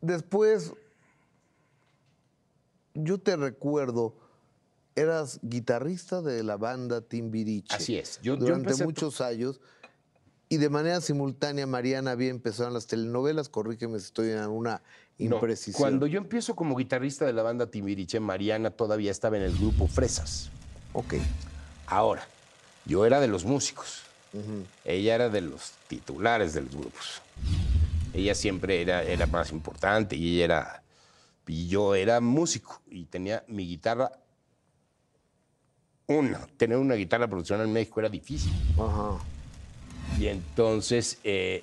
Después, yo te recuerdo, eras guitarrista de la banda Timbiriche. Así es. Yo- durante muchos años. Y de manera simultánea, Mariana había empezado en las telenovelas. Corrígeme si estoy en una No, imprecisión. Cuando yo empiezo como guitarrista de la banda Timbiriche, Mariana todavía estaba en el grupo Fresas. Ok. Ahora, yo era de los músicos. Ella era de los titulares de los grupos. Ella siempre era, era más importante y ella era. Y yo era músico y tenía mi guitarra. Una, tener una guitarra profesional en México era difícil. Ajá. Y entonces eh,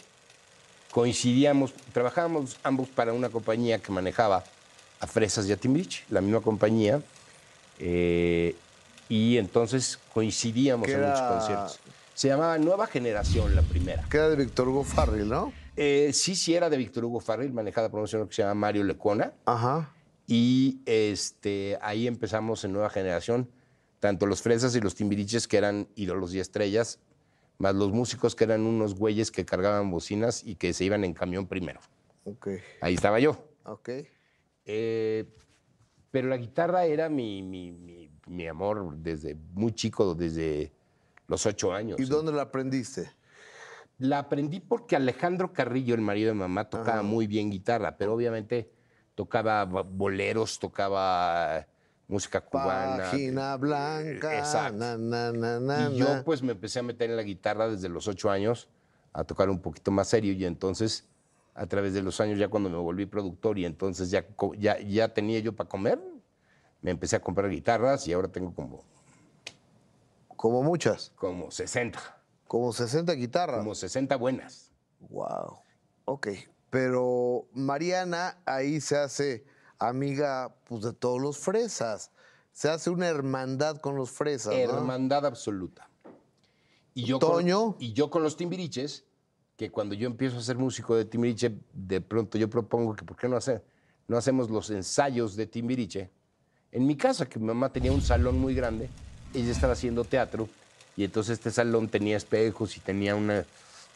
coincidíamos, trabajábamos ambos para una compañía que manejaba a Fresas y a Timbiriche, la misma compañía. eh, y entonces coincidíamos ¿Qué en muchos conciertos. Se llamaba Nueva Generación, la primera. Que era de Víctor Hugo ¿no? Eh, sí, sí era de Víctor Hugo Farrell, manejada por un señor que se llama Mario Lecona. Ajá. Y este, ahí empezamos en Nueva Generación, tanto los Fresas y los Timbiriches, que eran ídolos y estrellas, más los músicos, que eran unos güeyes que cargaban bocinas y que se iban en camión primero. Ok. Ahí estaba yo. Ok. Eh, pero la guitarra era mi, mi- mi- mi amor desde muy chico, desde los ocho años. ¿Y dónde la aprendiste? La aprendí porque Alejandro Carrillo, el marido de mamá, tocaba muy bien guitarra, pero obviamente tocaba bo- boleros, tocaba música cubana. Página blanca. Exacto. Na, na, na, na, Y yo pues me empecé a meter en la guitarra desde los ocho años, a tocar un poquito más serio y entonces a través de los años ya cuando me volví productor y entonces ya, ya, ya tenía yo para comer, me empecé a comprar guitarras y ahora tengo como, Como muchas. como 60, Como 60 guitarras. como 60 buenas. Wow. Ok. Pero Mariana ahí se hace amiga pues, de todos los fresas. Se hace una hermandad con los fresas. ¿no? Hermandad absoluta. Y yo, Toño. Con, y yo con los timbiriches, que cuando yo empiezo a ser músico de timbiriche, de pronto yo propongo que por qué no, hace- no hacemos los ensayos de timbiriche en mi casa, que mi mamá tenía un salón muy grande, ella estaba haciendo teatro, y entonces este salón tenía espejos y tenía una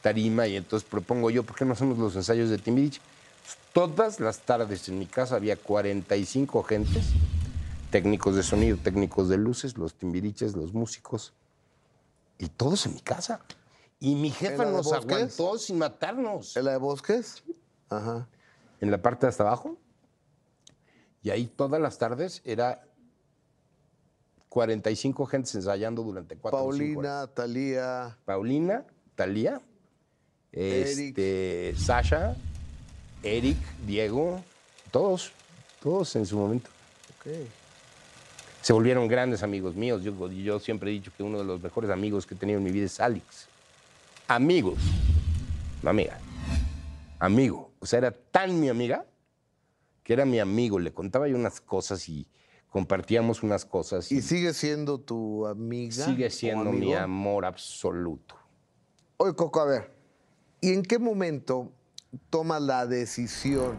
tarima, y entonces propongo yo, ¿por qué no hacemos los ensayos de timbiriche? Todas las tardes en mi casa había 45 gentes, técnicos de sonido, técnicos de luces, los timbiriches, los músicos, y todos en mi casa. Y mi ¿En jefa nos Bosques? aguantó sin matarnos. ¿En la de Bosques? Ajá. En la parte de hasta abajo. Y ahí todas las tardes era 45 gentes ensayando durante cuatro horas. Paulina, Talía. Paulina, Talía, este, Sasha, Eric, Diego, todos, todos en su momento. Ok. Se volvieron grandes amigos míos. Yo, yo siempre he dicho que uno de los mejores amigos que he tenido en mi vida es Alex. Amigos, no amiga. Amigo. O sea, era tan mi amiga que era mi amigo. Le contaba yo unas cosas y compartíamos unas cosas. ¿Y sigue siendo tu amiga? sigue siendo mi amor absoluto. Oye, Coco, a ver. ¿Y en qué momento tomas la decisión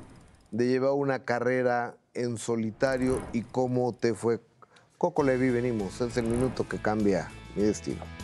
de llevar una carrera en solitario y cómo te fue? Coco Levi, venimos. Es el minuto que cambia mi destino.